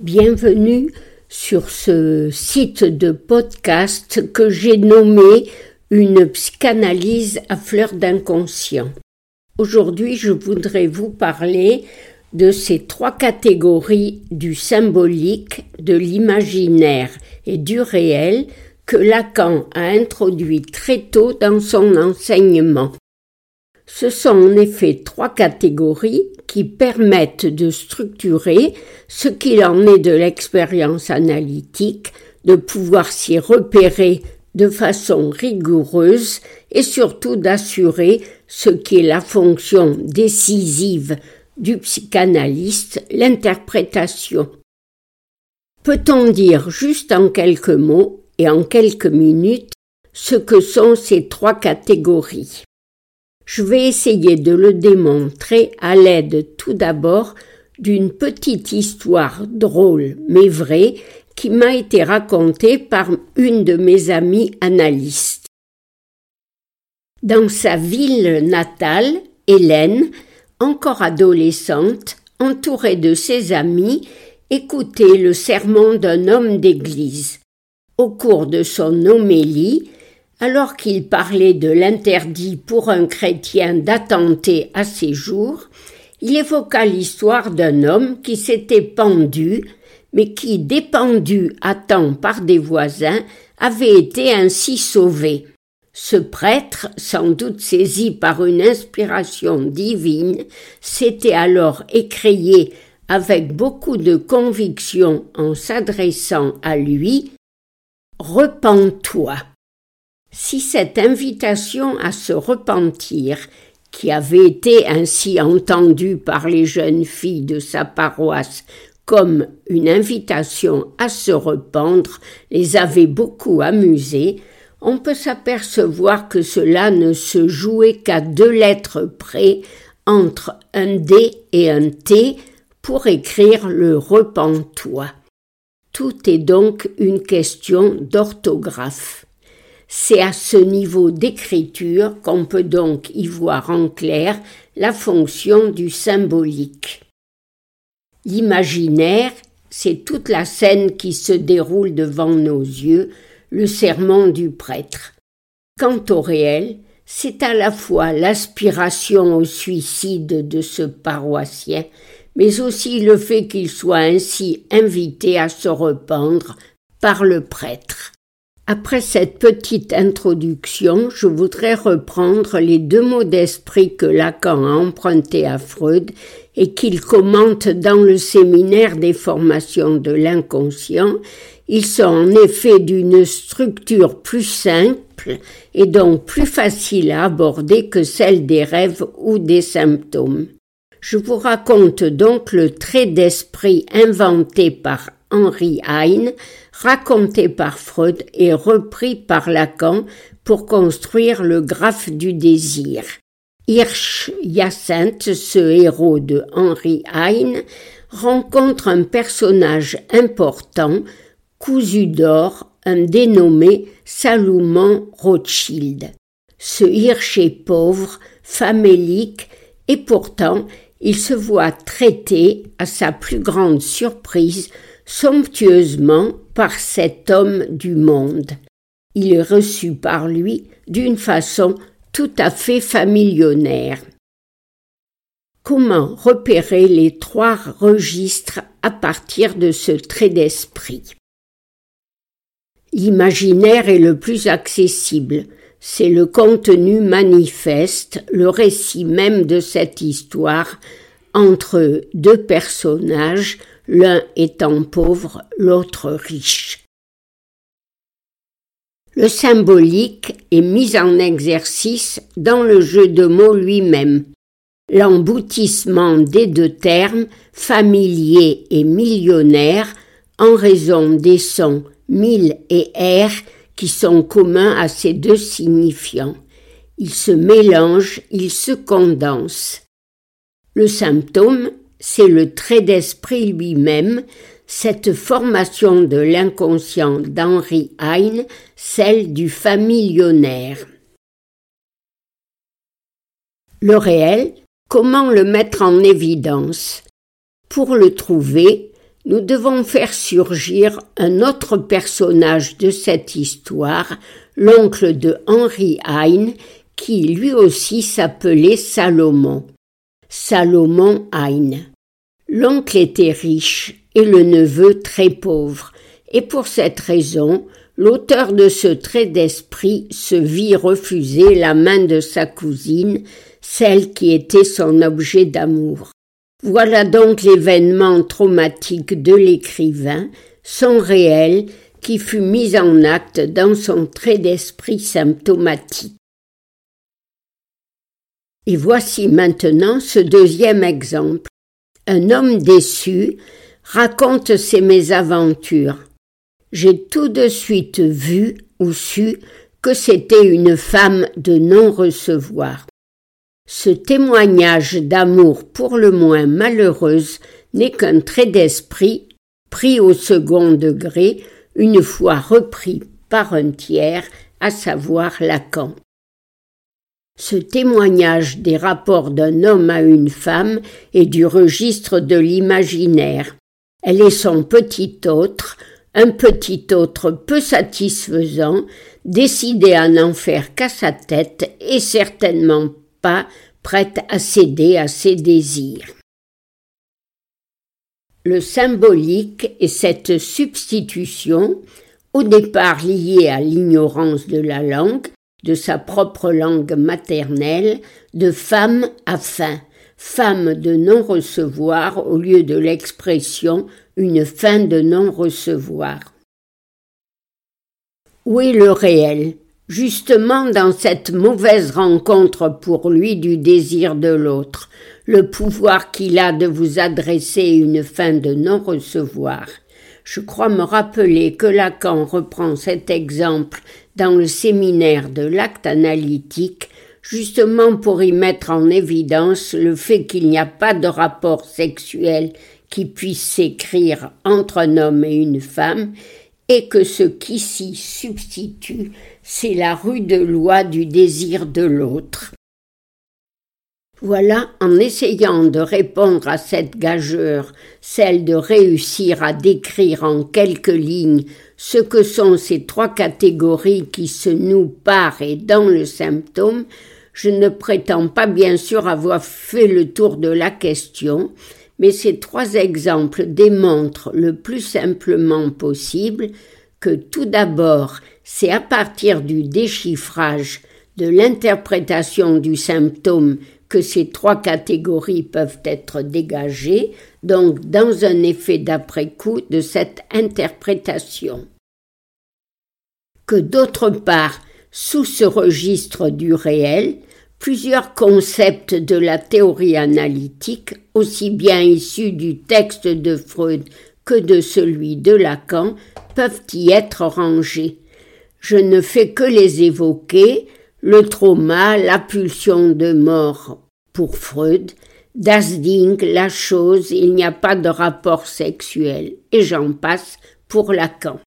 Bienvenue sur ce site de podcast que j'ai nommé Une psychanalyse à fleur d'inconscient. Aujourd'hui, je voudrais vous parler de ces trois catégories du symbolique, de l'imaginaire et du réel que Lacan a introduit très tôt dans son enseignement. Ce sont en effet trois catégories qui permettent de structurer ce qu'il en est de l'expérience analytique, de pouvoir s'y repérer de façon rigoureuse et surtout d'assurer ce qui est la fonction décisive du psychanalyste, l'interprétation. Peut-on dire juste en quelques mots et en quelques minutes ce que sont ces trois catégories? Je vais essayer de le démontrer à l'aide tout d'abord d'une petite histoire drôle mais vraie qui m'a été racontée par une de mes amies analystes. Dans sa ville natale, Hélène, encore adolescente, entourée de ses amis, écoutait le sermon d'un homme d'église. Au cours de son homélie, alors qu'il parlait de l'interdit pour un chrétien d'attenter à ses jours, il évoqua l'histoire d'un homme qui s'était pendu, mais qui, dépendu à temps par des voisins, avait été ainsi sauvé. Ce prêtre, sans doute saisi par une inspiration divine, s'était alors écrié avec beaucoup de conviction en s'adressant à lui Repens-toi. Si cette invitation à se repentir, qui avait été ainsi entendue par les jeunes filles de sa paroisse comme une invitation à se rependre, les avait beaucoup amusées, on peut s'apercevoir que cela ne se jouait qu'à deux lettres près entre un D et un T pour écrire le repentois. Tout est donc une question d'orthographe. C'est à ce niveau d'écriture qu'on peut donc y voir en clair la fonction du symbolique. L'imaginaire, c'est toute la scène qui se déroule devant nos yeux, le serment du prêtre. Quant au réel, c'est à la fois l'aspiration au suicide de ce paroissien, mais aussi le fait qu'il soit ainsi invité à se rependre par le prêtre. Après cette petite introduction, je voudrais reprendre les deux mots d'esprit que Lacan a empruntés à Freud et qu'il commente dans le séminaire des formations de l'inconscient. Ils sont en effet d'une structure plus simple et donc plus facile à aborder que celle des rêves ou des symptômes. Je vous raconte donc le trait d'esprit inventé par Henri Heine raconté par Freud et repris par Lacan pour construire le graphe du désir. Hirsch Hyacinthe, ce héros de Henri Heine, rencontre un personnage important, cousu d'or, un dénommé Salomon Rothschild. Ce Hirsch est pauvre, famélique, et pourtant il se voit traité, à sa plus grande surprise, somptueusement par cet homme du monde. Il est reçu par lui d'une façon tout à fait familionnaire. Comment repérer les trois registres à partir de ce trait d'esprit? L'imaginaire est le plus accessible, c'est le contenu manifeste, le récit même de cette histoire entre deux personnages l'un étant pauvre, l'autre riche. Le symbolique est mis en exercice dans le jeu de mots lui-même. L'emboutissement des deux termes, familier et millionnaire, en raison des sons mille et air qui sont communs à ces deux signifiants. Ils se mélangent, ils se condensent. Le symptôme c'est le trait d'esprit lui-même, cette formation de l'inconscient d'Henri Heine, celle du familionnaire. Le réel, comment le mettre en évidence? Pour le trouver, nous devons faire surgir un autre personnage de cette histoire, l'oncle de Henri Heine, qui lui aussi s'appelait Salomon. Salomon Heine. L'oncle était riche et le neveu très pauvre, et pour cette raison, l'auteur de ce trait d'esprit se vit refuser la main de sa cousine, celle qui était son objet d'amour. Voilà donc l'événement traumatique de l'écrivain, son réel, qui fut mis en acte dans son trait d'esprit symptomatique. Et voici maintenant ce deuxième exemple. Un homme déçu raconte ses mésaventures. J'ai tout de suite vu ou su que c'était une femme de non-recevoir. Ce témoignage d'amour pour le moins malheureuse n'est qu'un trait d'esprit pris au second degré une fois repris par un tiers, à savoir Lacan. Ce témoignage des rapports d'un homme à une femme est du registre de l'imaginaire. Elle est son petit autre, un petit autre peu satisfaisant, décidé à n'en faire qu'à sa tête et certainement pas prête à céder à ses désirs. Le symbolique est cette substitution, au départ liée à l'ignorance de la langue, de sa propre langue maternelle, de femme à fin, femme de non-recevoir au lieu de l'expression une fin de non-recevoir. Où est le réel? Justement dans cette mauvaise rencontre pour lui du désir de l'autre, le pouvoir qu'il a de vous adresser une fin de non-recevoir. Je crois me rappeler que Lacan reprend cet exemple dans le séminaire de l'acte analytique, justement pour y mettre en évidence le fait qu'il n'y a pas de rapport sexuel qui puisse s'écrire entre un homme et une femme, et que ce qui s'y substitue, c'est la rude loi du désir de l'autre. Voilà, en essayant de répondre à cette gageure, celle de réussir à décrire en quelques lignes ce que sont ces trois catégories qui se nouent par et dans le symptôme, je ne prétends pas bien sûr avoir fait le tour de la question, mais ces trois exemples démontrent le plus simplement possible que tout d'abord, c'est à partir du déchiffrage de l'interprétation du symptôme que ces trois catégories peuvent être dégagées, donc dans un effet d'après-coup de cette interprétation. Que d'autre part, sous ce registre du réel, Plusieurs concepts de la théorie analytique, aussi bien issus du texte de Freud que de celui de Lacan, peuvent y être rangés. Je ne fais que les évoquer, le trauma, la pulsion de mort pour Freud, Das Ding, la chose, il n'y a pas de rapport sexuel, et j'en passe pour Lacan.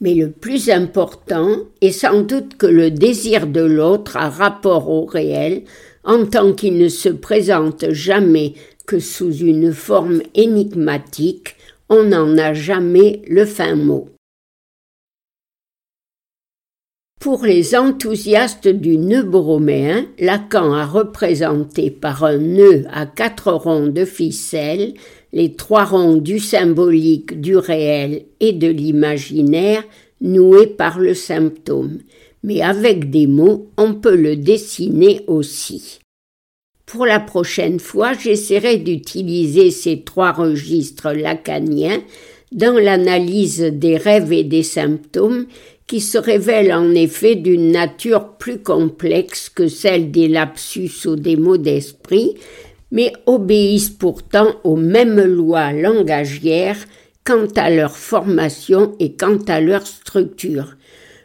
Mais le plus important est sans doute que le désir de l'autre a rapport au réel, en tant qu'il ne se présente jamais que sous une forme énigmatique, on n'en a jamais le fin mot. Pour les enthousiastes du nœud broméen, Lacan a représenté par un nœud à quatre ronds de ficelle les trois ronds du symbolique, du réel et de l'imaginaire noués par le symptôme, mais avec des mots on peut le dessiner aussi. Pour la prochaine fois, j'essaierai d'utiliser ces trois registres lacaniens dans l'analyse des rêves et des symptômes qui se révèlent en effet d'une nature plus complexe que celle des lapsus ou des mots d'esprit, mais obéissent pourtant aux mêmes lois langagières quant à leur formation et quant à leur structure.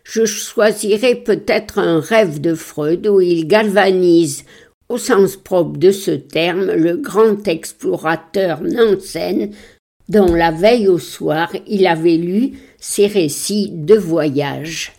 Je choisirai peut-être un rêve de Freud où il galvanise, au sens propre de ce terme, le grand explorateur Nansen, dont la veille au soir il avait lu ses récits de voyage.